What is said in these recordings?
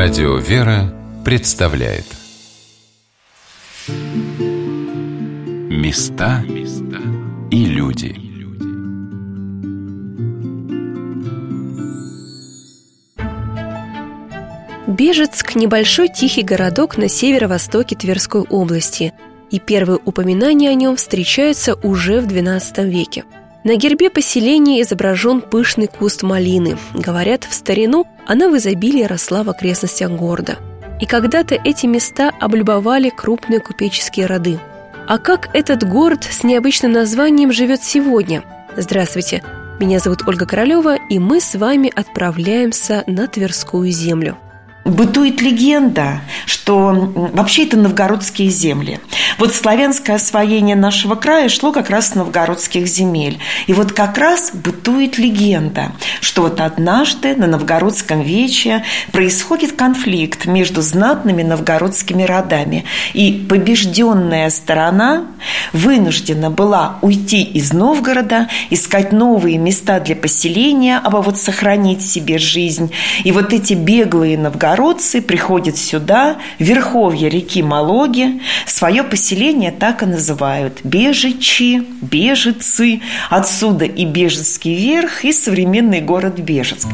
Радио «Вера» представляет. Места и люди. Бежецк – небольшой тихий городок на северо-востоке Тверской области, и первые упоминания о нем встречаются уже в XII веке – на гербе поселения изображен пышный куст малины. Говорят, в старину она в изобилии росла в окрестностях города. И когда-то эти места облюбовали крупные купеческие роды. А как этот город с необычным названием живет сегодня? Здравствуйте, меня зовут Ольга Королева, и мы с вами отправляемся на Тверскую землю – Бытует легенда, что вообще это новгородские земли. Вот славянское освоение нашего края шло как раз с новгородских земель. И вот как раз бытует легенда, что вот однажды на новгородском вече происходит конфликт между знатными новгородскими родами. И побежденная сторона вынуждена была уйти из Новгорода, искать новые места для поселения, а вот сохранить себе жизнь. И вот эти беглые новгородцы новгородцы приходят сюда, верховье реки Малоги, свое поселение так и называют – Бежичи, Бежицы, отсюда и Бежецкий верх, и современный город Бежецк.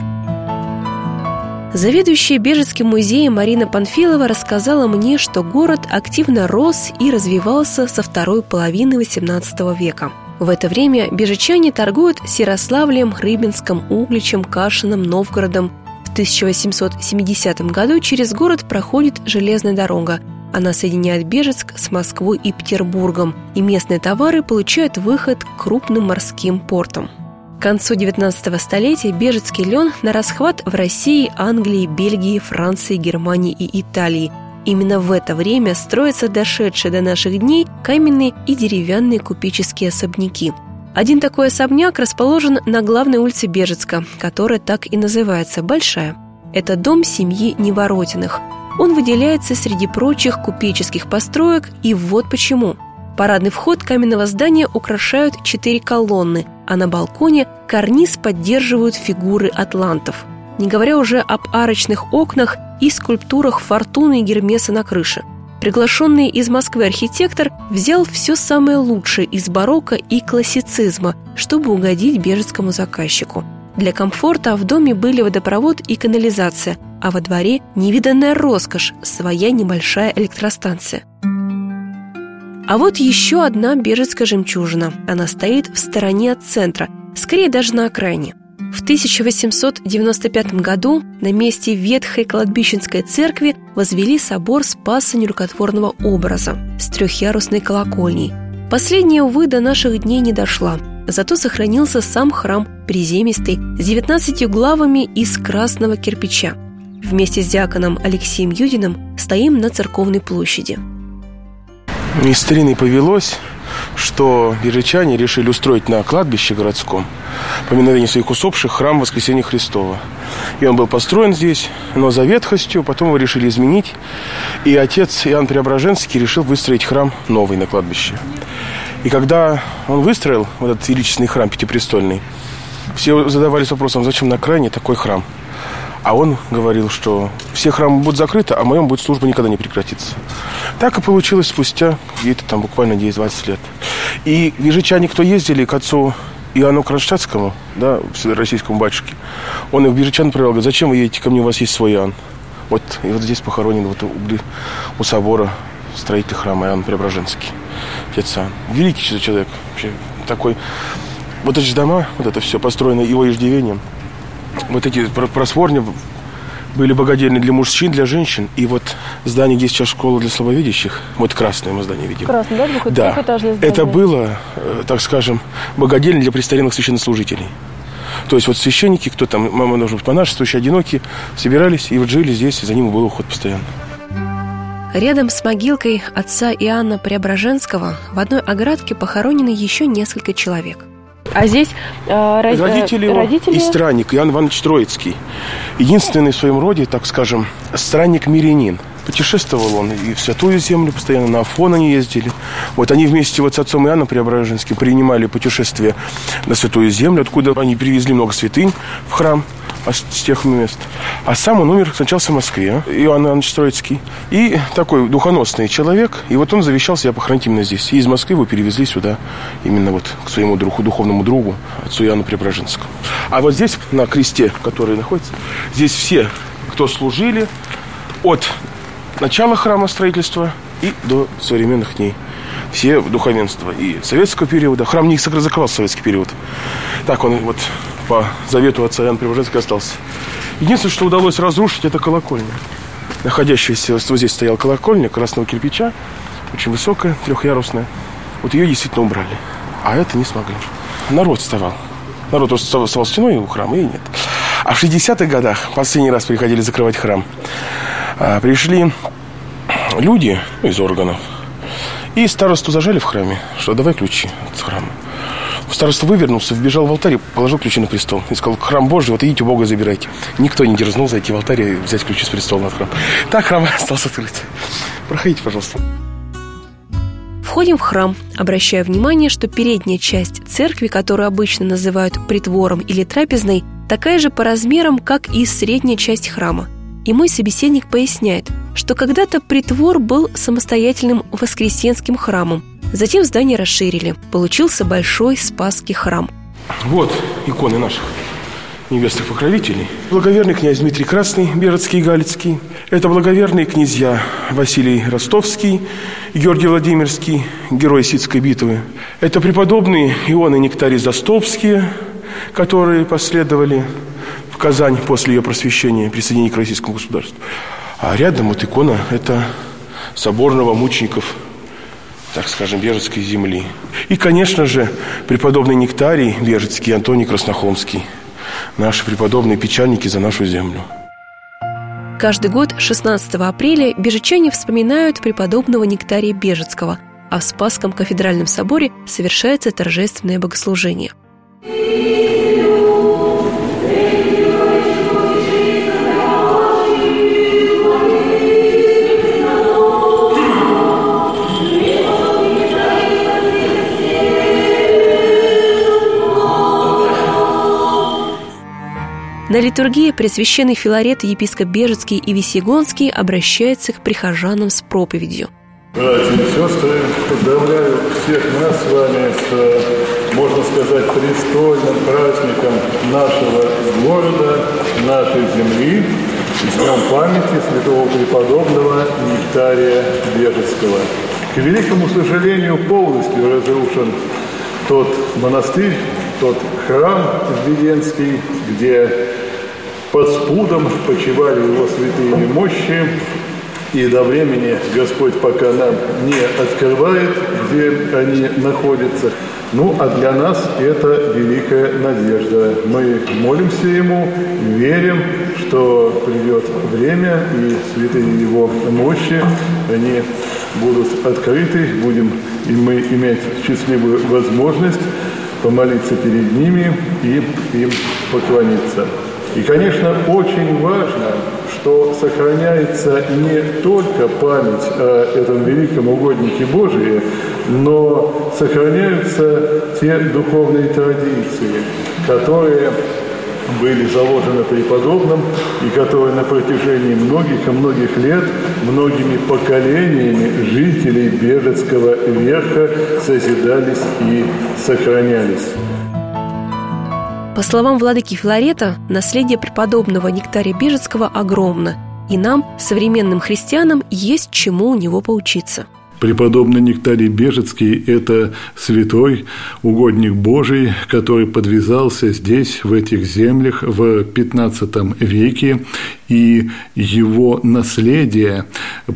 Заведующая Бежецким музеем Марина Панфилова рассказала мне, что город активно рос и развивался со второй половины XVIII века. В это время бежичане торгуют Ярославлем, Рыбинском, Угличем, Кашином, Новгородом, 1870 году через город проходит железная дорога. Она соединяет Бежецк с Москвой и Петербургом, и местные товары получают выход к крупным морским портам. К концу 19 столетия бежецкий лен на расхват в России, Англии, Бельгии, Франции, Германии и Италии. Именно в это время строятся дошедшие до наших дней каменные и деревянные купеческие особняки – один такой особняк расположен на главной улице Бежецка, которая так и называется «Большая». Это дом семьи Неворотиных. Он выделяется среди прочих купеческих построек, и вот почему. Парадный вход каменного здания украшают четыре колонны, а на балконе карниз поддерживают фигуры атлантов. Не говоря уже об арочных окнах и скульптурах Фортуны и Гермеса на крыше – Приглашенный из Москвы архитектор взял все самое лучшее из барокко и классицизма, чтобы угодить бежецкому заказчику. Для комфорта в доме были водопровод и канализация, а во дворе невиданная роскошь – своя небольшая электростанция. А вот еще одна бежецкая жемчужина. Она стоит в стороне от центра, скорее даже на окраине – в 1895 году на месте ветхой кладбищенской церкви возвели собор Спаса нерукотворного образа с трехъярусной колокольней. Последняя, увы, до наших дней не дошла, зато сохранился сам храм приземистый с 19 главами из красного кирпича. Вместе с диаконом Алексеем Юдиным стоим на церковной площади. Из старины повелось, что бежичане решили устроить на кладбище городском поминовение своих усопших храм Воскресения Христова. И он был построен здесь, но за ветхостью, потом его решили изменить. И отец Иоанн Преображенский решил выстроить храм новый на кладбище. И когда он выстроил вот этот величественный храм пятипрестольный, все задавались вопросом, зачем на крайне такой храм? А он говорил, что все храмы будут закрыты, а в моем будет служба никогда не прекратится. Так и получилось спустя где-то там буквально 10-20 лет. И ежичане, кто ездили к отцу Иоанну Кронштадтскому, да, российскому батюшке, он их в Бежичан привел, говорит, зачем вы едете ко мне, у вас есть свой Иоанн. Вот, и вот здесь похоронен вот у, у собора строитель храма Иоанн Преображенский, отец Иоанн. Великий человек, вообще такой. Вот эти дома, вот это все построено его иждивением – вот эти просворни были богадельни для мужчин, для женщин. И вот здание, где сейчас школа для слабовидящих, вот красное мы здание видим. Красное, да? Двух, да. Здание. Это было, э, так скажем, богадельня для престарелых священнослужителей. То есть вот священники, кто там, мама, может быть, монашествующие, одинокие, собирались и вот жили здесь, и за ним был уход постоянно. Рядом с могилкой отца Иоанна Преображенского в одной оградке похоронены еще несколько человек – а здесь э, родители, его родители... и странник Иоанн Иванович Троицкий. Единственный в своем роде, так скажем, странник-мирянин. Путешествовал он и в Святую Землю постоянно, на Афон они ездили. Вот они вместе вот с отцом Иоанном Преображенским принимали путешествие на Святую Землю, откуда они привезли много святынь в храм с тех мест. А сам он умер, скончался в Москве, Иоанн Иванович Троицкий. И такой духоносный человек, и вот он завещал себя похоронить именно здесь. И из Москвы его перевезли сюда, именно вот к своему другу, духовному другу, отцу Иоанну Преображенскому. А вот здесь, на кресте, который находится, здесь все, кто служили от начала храма строительства и до современных дней все духовенства и советского периода. Храм не закрывался в советский период. Так он вот по завету отца Иоанна Преображенского остался. Единственное, что удалось разрушить, это колокольня. Находящаяся, вот здесь стояла колокольня красного кирпича, очень высокая, трехъярусная. Вот ее действительно убрали. А это не смогли. Народ вставал. Народ просто вставал стеной у храма, и нет. А в 60-х годах, последний раз приходили закрывать храм, а, пришли люди из органов, и старосту зажали в храме, что давай ключи от храма. Староста вывернулся, вбежал в алтарь положил ключи на престол. И сказал, храм Божий, вот идите Бога забирайте. Никто не дерзнул зайти в алтарь и взять ключи с престола на храм. Так храм остался открыт. Проходите, пожалуйста. Входим в храм, обращая внимание, что передняя часть церкви, которую обычно называют притвором или трапезной, такая же по размерам, как и средняя часть храма. И мой собеседник поясняет, что когда-то притвор был самостоятельным воскресенским храмом, Затем здание расширили. Получился большой Спасский храм. Вот иконы наших невестных покровителей. Благоверный князь Дмитрий Красный, Бердский и Галицкий. Это благоверные князья Василий Ростовский, Георгий Владимирский, герой Сидской битвы. Это преподобные Иоанн и Нектарий Застолбские, которые последовали в Казань после ее просвещения, присоединения к российскому государству. А рядом вот икона – это соборного мучеников так скажем, Бежецкой земли. И, конечно же, преподобный Нектарий Бежецкий Антоний Краснохолмский. Наши преподобные печальники за нашу землю. Каждый год 16 апреля бежечане вспоминают преподобного Нектария Бежецкого, а в Спасском кафедральном соборе совершается торжественное богослужение – На литургии Пресвященный Филарет, епископ Бежецкий и Весегонский обращается к прихожанам с проповедью. Братья и сестры, поздравляю всех нас с вами с, можно сказать, престольным праздником нашего города, нашей земли, с днем памяти святого преподобного Нектария Бежецкого. К великому сожалению, полностью разрушен тот монастырь, тот храм Введенский, где под спудом почивали его святые мощи, и до времени Господь пока нам не открывает, где они находятся. Ну, а для нас это великая надежда. Мы молимся Ему, верим, что придет время, и святые Его мощи, они будут открыты, будем и мы иметь счастливую возможность помолиться перед ними и им поклониться. И, конечно, очень важно, что сохраняется не только память о этом великом угоднике Божии, но сохраняются те духовные традиции, которые были заложены преподобным и которые на протяжении многих и многих лет многими поколениями жителей Бежецкого верха созидались и сохранялись. По словам владыки Филарета, наследие преподобного Нектария Бежецкого огромно, и нам, современным христианам, есть чему у него поучиться – Преподобный Нектарий Бежецкий – это святой, угодник Божий, который подвязался здесь, в этих землях, в XV веке, и его наследие,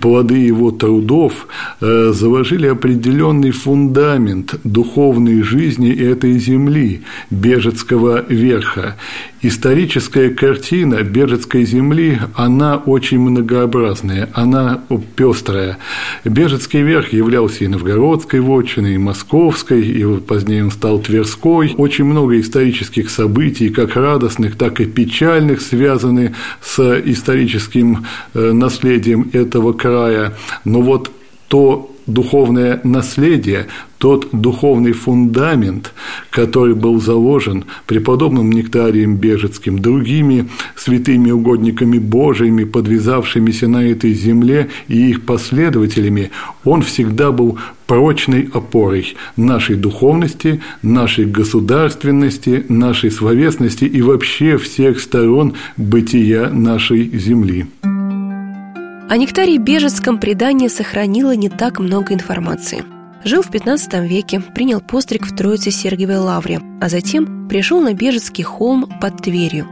плоды его трудов э, заложили определенный фундамент духовной жизни этой земли, Бежецкого верха. Историческая картина Бежецкой земли, она очень многообразная, она пестрая. Бежецкий верх являлся и новгородской вотчиной, и московской, и позднее он стал Тверской. Очень много исторических событий, как радостных, так и печальных, связаны с историческим э, наследием этого края. Но вот то духовное наследие, тот духовный фундамент, который был заложен преподобным Нектарием Бежецким, другими святыми угодниками Божьими, подвязавшимися на этой земле и их последователями, он всегда был прочной опорой нашей духовности, нашей государственности, нашей словесности и вообще всех сторон бытия нашей земли. О Нектарии Бежецком предание сохранило не так много информации. Жил в 15 веке, принял постриг в Троице Сергиевой Лавре, а затем пришел на Бежецкий холм под Тверью.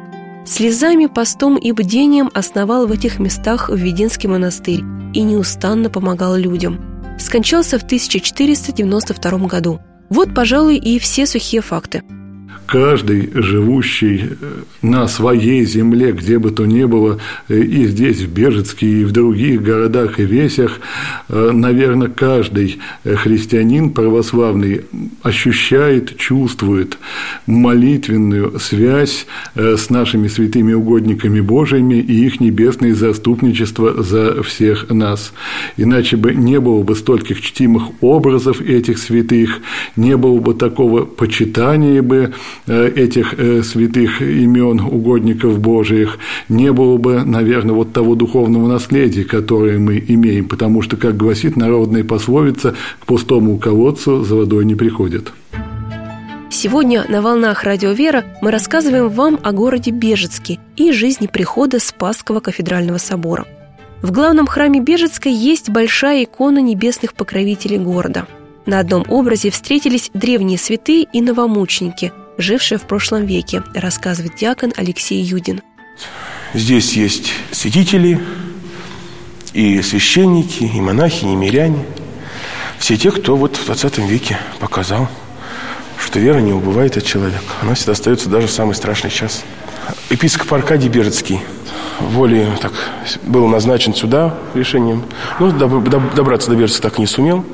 Слезами, постом и бдением основал в этих местах Введенский монастырь и неустанно помогал людям. Скончался в 1492 году. Вот, пожалуй, и все сухие факты – каждый живущий э, на своей земле, где бы то ни было, э, и здесь, в Бежецке, и в других городах и весях, э, наверное, каждый христианин православный ощущает, чувствует молитвенную связь с нашими святыми угодниками Божьими и их небесное заступничество за всех нас. Иначе бы не было бы стольких чтимых образов этих святых, не было бы такого почитания бы этих э, святых имен угодников Божиих, не было бы, наверное, вот того духовного наследия, которое мы имеем, потому что, как гласит народная пословица, к пустому колодцу за водой не приходит. Сегодня на «Волнах Радио Вера» мы рассказываем вам о городе Бежецке и жизни прихода Спасского кафедрального собора. В главном храме Бежецка есть большая икона небесных покровителей города. На одном образе встретились древние святые и новомученики – жившая в прошлом веке, рассказывает диакон Алексей Юдин. Здесь есть святители, и священники, и монахи, и миряне. Все те, кто вот в 20 веке показал, что вера не убывает от человека. Она всегда остается даже в самый страшный час. Епископ Аркадий Бежецкий волей так, был назначен сюда решением. Но добраться до Бежецка так и не сумел.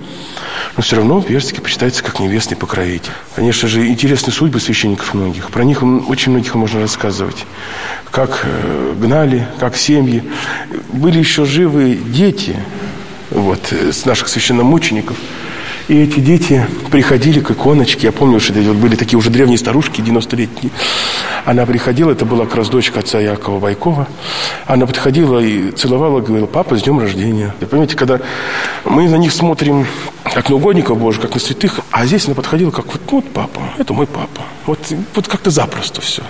Но все равно Бежецкий почитается как небесный покровитель. Конечно же, интересны судьбы священников многих. Про них очень многих можно рассказывать. Как э, гнали, как семьи. Были еще живы дети вот, э, с наших священномучеников – и эти дети приходили к иконочке. Я помню, что вот были такие уже древние старушки, 90-летние. Она приходила, это была как раз дочка отца Якова Байкова. Она подходила и целовала, говорила, папа, с днем рождения. И понимаете, когда мы на них смотрим как на угодников Божьих, как на святых, а здесь она подходила как вот, вот папа, это мой папа. Вот, вот как-то запросто все.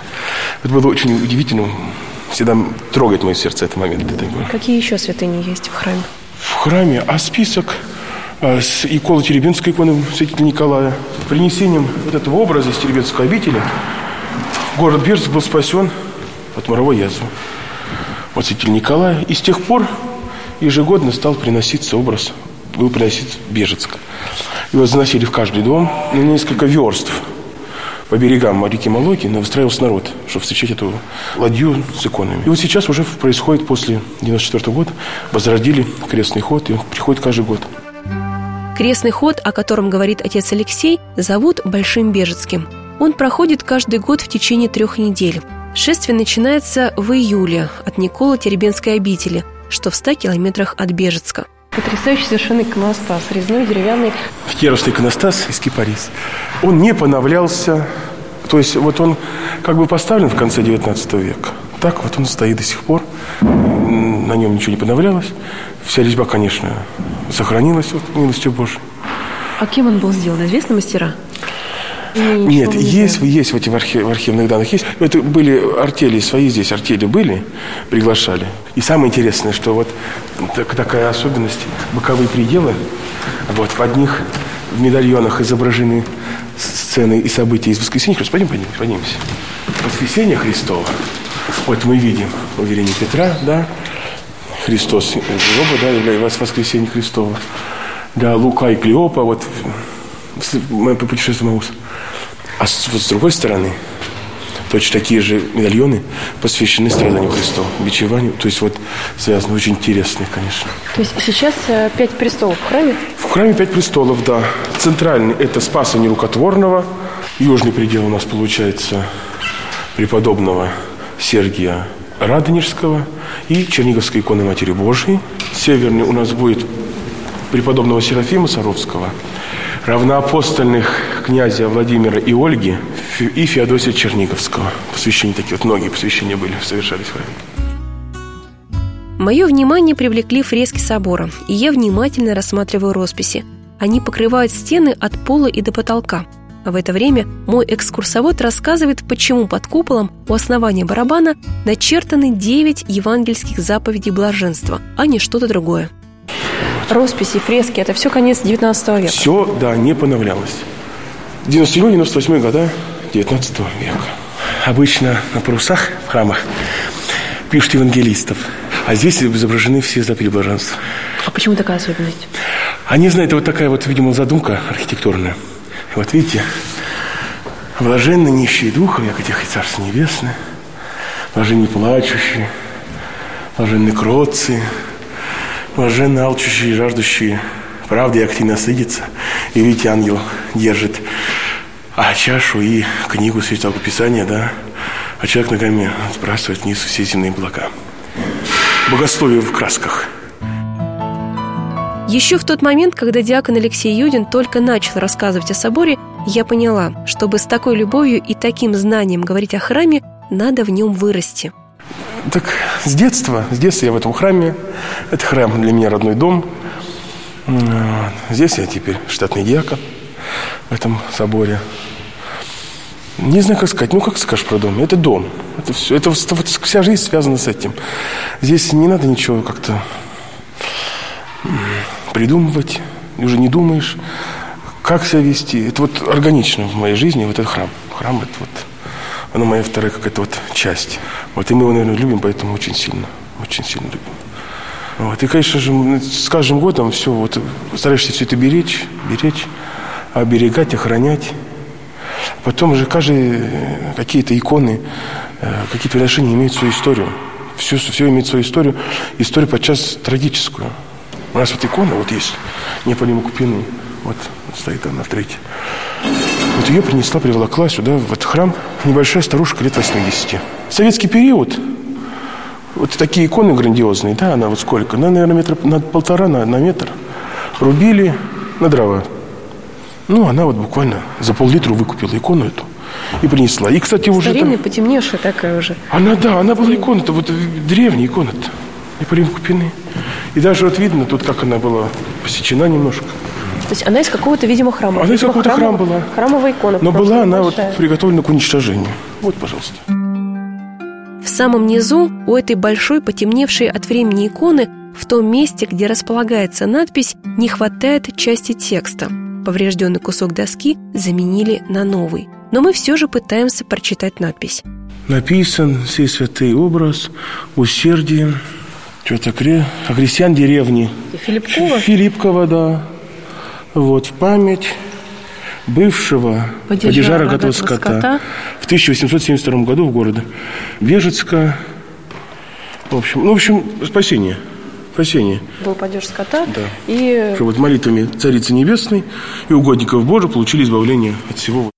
Это было очень удивительно. Всегда трогает мое сердце этот момент. Какие еще святыни есть в храме? В храме, а список с иконы Теребинской иконы святителя Николая, принесением вот этого образа из Теребинской обители, город Бирск был спасен от моровой язвы. Вот святитель Николая. И с тех пор ежегодно стал приноситься образ, был приносить Бежецк. Его заносили в каждый дом на несколько верст по берегам реки Малоки выстраивался народ, чтобы встречать эту ладью с иконами. И вот сейчас уже происходит после 94 года, возродили крестный ход, и он приходит каждый год. Крестный ход, о котором говорит отец Алексей, зовут Большим Бежецким. Он проходит каждый год в течение трех недель. Шествие начинается в июле от Никола Теребенской обители, что в 100 километрах от Бежецка. Потрясающий совершенно иконостас, резной, деревянный. Кировский иконостас из кипарис. Он не поновлялся, то есть вот он как бы поставлен в конце 19 века. Так вот он стоит до сих пор, на нем ничего не поновлялось. Вся резьба, конечно, сохранилась вот, милостью Божией. А кем он был сделан? Известны мастера? Нет, не есть, знаю. есть в этих архив, в архивных данных есть. Это были артели свои здесь, артели были, приглашали. И самое интересное, что вот так, такая особенность, боковые пределы, вот в одних в медальонах изображены сцены и события из воскресения Христова. Пойдем, пойдем, поднимемся. Воскресение Христова. Вот мы видим уверение Петра, да, Христос гроба, да, или воскресение Христова. Да, Лука и Клеопа, вот мы путешествуем Маус. А с, вот с другой стороны, точно такие же медальоны посвящены страданию Христова, бичеванию. То есть вот связаны очень интересные, конечно. То есть сейчас э, пять престолов в храме? В храме пять престолов, да. Центральный – это Спаса Нерукотворного. Южный предел у нас получается преподобного Сергия Радонежского и Черниговской иконы Матери Божией. Северный у нас будет преподобного Серафима Саровского, равноапостольных князя Владимира и Ольги и Феодосия Черниговского. Посвящения такие вот, многие посвящения были, совершались в храме. Мое внимание привлекли фрески собора, и я внимательно рассматриваю росписи. Они покрывают стены от пола и до потолка. А в это время мой экскурсовод рассказывает, почему под куполом у основания барабана начертаны девять евангельских заповедей блаженства, а не что-то другое. Росписи, фрески – это все конец 19 века. Все, да, не поновлялось. 97-98 года 19 века. Обычно на парусах в храмах пишут евангелистов, а здесь изображены все заповеди блаженства. А почему такая особенность? Они знают, это вот такая вот, видимо, задумка архитектурная. И вот видите, блаженны нищие духом, як этих и Царство Небесное, блаженны плачущие, блаженны кротцы, блаженны алчущие и жаждущие правды и активно насытиться. И видите, ангел держит а чашу и книгу Святого Писания, да, а человек ногами сбрасывает вниз все земные блага. Богословие в красках – еще в тот момент, когда диакон Алексей Юдин только начал рассказывать о соборе, я поняла, чтобы с такой любовью и таким знанием говорить о храме, надо в нем вырасти. Так с детства, с детства я в этом храме. Это храм для меня родной дом. Здесь я теперь штатный диакон в этом соборе. Не знаю, как сказать. Ну, как скажешь про дом? Это дом. Это все. Это вот вся жизнь связана с этим. Здесь не надо ничего как-то придумывать, уже не думаешь, как себя вести. Это вот органично в моей жизни, вот этот храм. Храм это вот, оно моя вторая какая-то вот часть. Вот и мы его, наверное, любим, поэтому очень сильно, очень сильно любим. Вот. И, конечно же, с каждым годом все, вот, стараешься все это беречь, беречь, оберегать, охранять. Потом уже каждые какие-то иконы, э, какие-то отношения имеют свою историю. Все, все имеет свою историю. Историю подчас трагическую. У нас вот икона вот есть, Неополима Купины. Вот стоит она в третьей. Вот ее принесла, приволокла сюда, в этот храм, небольшая старушка лет 80. В советский период вот такие иконы грандиозные, да, она вот сколько? Она, наверное, метр, на полтора, на, на метр. Рубили на дрова. Ну, она вот буквально за пол-литра выкупила икону эту и принесла. И, кстати, уже... Старинная, там... потемневшая такая уже. Она, да, она была икона-то, вот древняя икона-то. Неполим Купины. И даже вот видно тут, как она была посечена немножко. То есть она из какого-то, видимо, храма. Она из какого-то храма была. Храмовая икона. Но была она большая. вот приготовлена к уничтожению. Вот, пожалуйста. В самом низу у этой большой, потемневшей от времени иконы, в том месте, где располагается надпись, не хватает части текста. Поврежденный кусок доски заменили на новый. Но мы все же пытаемся прочитать надпись. Написан сей святый образ усердием что-то кре... крестьян деревни. Филиппкова? Филиппкова, да. Вот, в память бывшего падежа, падежа рогатого скота, скота в 1872 году в городе Бежецка. В общем, ну, в общем, спасение. Спасение. Был падеж скота. Да. И... Что вот молитвами Царицы Небесной и угодников Божьих получили избавление от всего.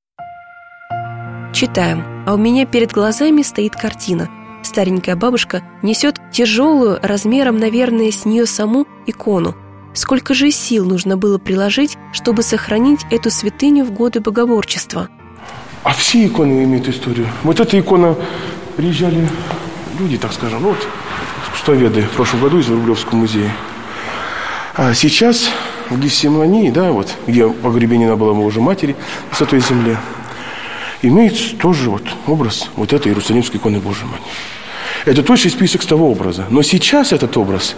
Читаем. А у меня перед глазами стоит картина – Старенькая бабушка несет тяжелую, размером, наверное, с нее саму икону. Сколько же сил нужно было приложить, чтобы сохранить эту святыню в годы богоборчества? А все иконы имеют историю. Вот эта икона приезжали люди, так скажем, ну вот искусствоведы в прошлом году из Рублевского музея. А сейчас в Гефсимании, да, вот, где погребение была уже матери на Святой Земле, имеется тоже вот образ вот этой Иерусалимской иконы Божьей Матери. Это точный список с того образа. Но сейчас этот образ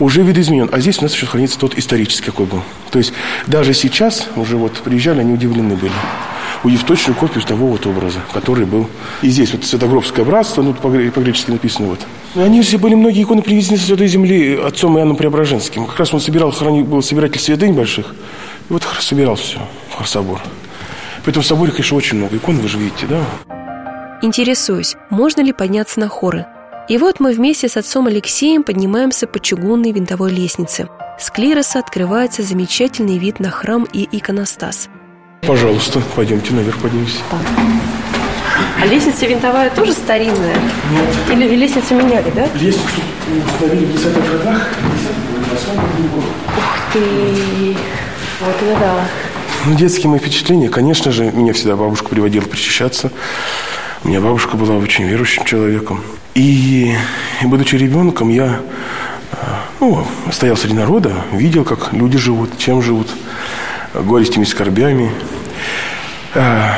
уже видоизменен. А здесь у нас еще хранится тот исторический, какой был. То есть даже сейчас уже вот приезжали, они удивлены были. Увидев точную копию того вот образа, который был. И здесь вот Святогробское братство, ну, по-гречески написано вот. Они же были многие иконы привезены с Святой Земли отцом Иоанном Преображенским. Как раз он собирал, был собиратель святынь больших. И вот собирал все в собор. Поэтому в соборе, конечно, очень много икон, вы же видите, да? Интересуюсь, можно ли подняться на хоры? И вот мы вместе с отцом Алексеем поднимаемся по чугунной винтовой лестнице. С клироса открывается замечательный вид на храм и иконостас. Пожалуйста, пойдемте наверх поднимемся. А лестница винтовая тоже старинная? Нет. Или лестницу меняли, да? Лестницу установили в 10-х годах, 10 Ух ты! Вот это да. Ну, детские мои впечатления, конечно же, меня всегда бабушка приводила причащаться. У меня бабушка была очень верующим человеком. И, и будучи ребенком, я э, ну, стоял среди народа, видел, как люди живут, чем живут, горестями, скорбями. Э,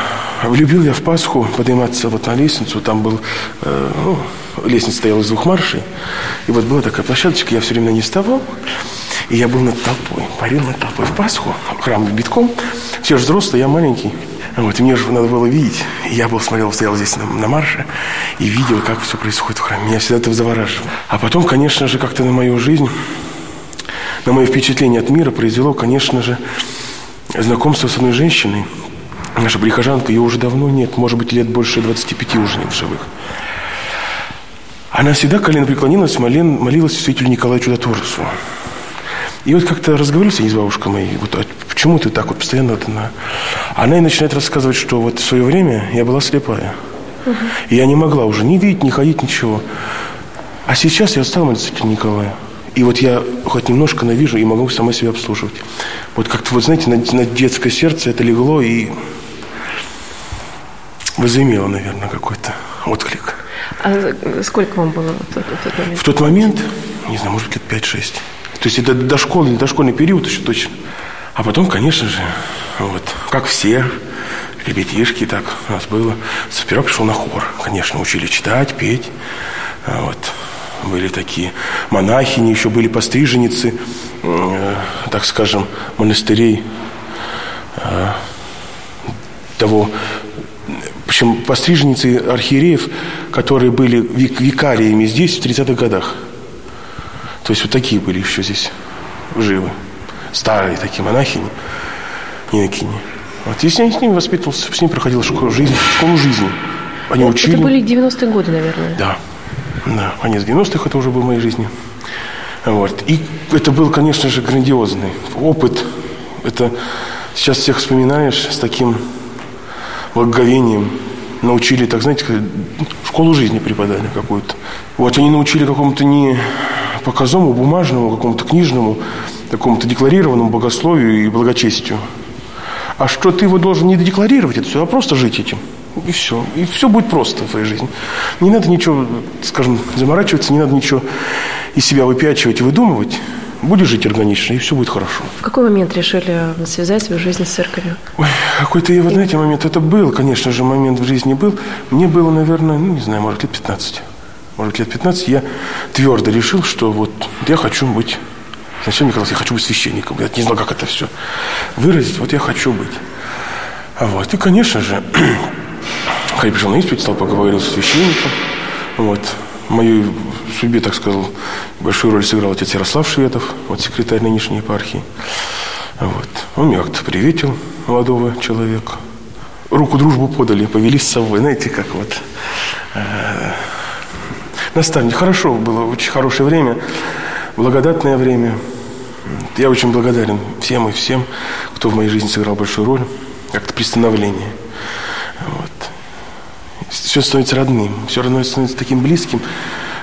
Влюбил я в Пасху подниматься вот на лестницу. Там был, э, ну, лестница стояла из двух маршей. И вот была такая площадочка, я все время ней вставал. И я был над толпой, парил над толпой в Пасху, храм битком. Все же взрослые, я маленький. Вот, и мне же надо было видеть. Я был, смотрел, стоял здесь на, на марше и видел, как все происходит в храме. Меня всегда это завораживало. А потом, конечно же, как-то на мою жизнь, на мое впечатление от мира произвело, конечно же, знакомство с одной женщиной, Наша прихожанка, ее уже давно нет, может быть, лет больше 25 уже нет в живых. Она всегда колено преклонилась, молен, молилась святителю Николаю Чудотворцу. И вот как-то разговаривался я с бабушкой моей, вот, почему ты так вот постоянно... Вот она... она и начинает рассказывать, что вот в свое время я была слепая. Угу. И я не могла уже ни видеть, ни ходить, ничего. А сейчас я стала молиться Николая. И вот я хоть немножко навижу и могу сама себя обслуживать. Вот как-то, вот знаете, на, на детское сердце это легло и возымело, наверное, какой-то отклик. А сколько вам было в тот, в тот момент? В тот момент, не знаю, может быть, лет 5-6. То есть это дошкольный, дошкольный период еще точно. А потом, конечно же, вот, как все, ребятишки, так у нас было. Сперва пришел на хор. Конечно, учили читать, петь. Вот. Были такие монахини, еще были постриженицы, э, так скажем, монастырей э, того общем, постриженницы архиереев, которые были викариями здесь в 30-х годах. То есть вот такие были еще здесь живы. Старые такие монахини, инокини. Вот я с ними воспитывался, с ними проходил школу жизни, школу жизни. Они это, учили. Это были 90-е годы, наверное. Да. Да, конец 90-х это уже был в моей жизни. Вот. И это был, конечно же, грандиозный опыт. Это сейчас всех вспоминаешь с таким благоговением научили, так знаете, школу жизни преподали какую-то. Вот они научили какому-то не показному, бумажному, какому-то книжному, такому-то декларированному богословию и благочестию. А что ты его должен не декларировать это все, а просто жить этим. И все. И все будет просто в твоей жизни. Не надо ничего, скажем, заморачиваться, не надо ничего из себя выпячивать и выдумывать. Будешь жить органично, и все будет хорошо. В какой момент решили связать свою жизнь с церковью? Ой, какой-то, вы знаете, момент. Это был, конечно же, момент в жизни был. Мне было, наверное, ну, не знаю, может, лет 15. Может, лет 15 я твердо решил, что вот я хочу быть Сначала мне казалось, я хочу быть священником. Я не знал, как это все выразить. Вот я хочу быть. Вот. И, конечно же, когда я пришел на исповедь, стал поговорил с священником. Вот в моей судьбе, так сказал, большую роль сыграл отец Ярослав Шведов, вот секретарь нынешней епархии. Вот. Он меня как-то приветил, молодого человека. Руку дружбу подали, повели с собой. Знаете, как вот э, наставник. Хорошо было, очень хорошее время, благодатное время. Я очень благодарен всем и всем, кто в моей жизни сыграл большую роль, как-то при становлении. Вот все становится родным, все равно становится таким близким,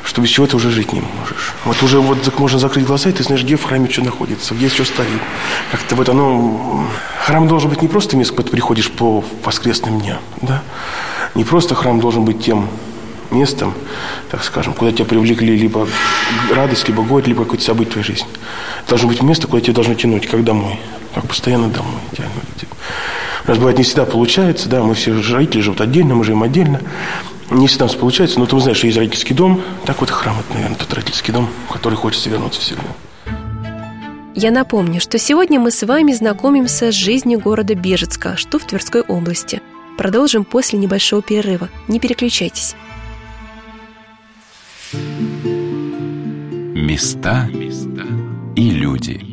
что без чего ты уже жить не можешь. Вот уже вот можно закрыть глаза, и ты знаешь, где в храме что находится, где что стоит. Как-то вот оно... Храм должен быть не просто место, куда ты приходишь по воскресным дням, да? Не просто храм должен быть тем местом, так скажем, куда тебя привлекли либо радость, либо горе, либо какое-то событие в твоей жизни. должно быть место, куда тебя должно тянуть, как домой. Как постоянно домой. У нас бывает не всегда получается, да, мы все родители живут отдельно, мы живем отдельно. Не всегда у нас получается, но ты знаешь, что есть родительский дом, так вот храм, это, наверное, тот родительский дом, в который хочется вернуться всегда. Я напомню, что сегодня мы с вами знакомимся с жизнью города Бежецка, что в Тверской области. Продолжим после небольшого перерыва. Не переключайтесь. Места и люди.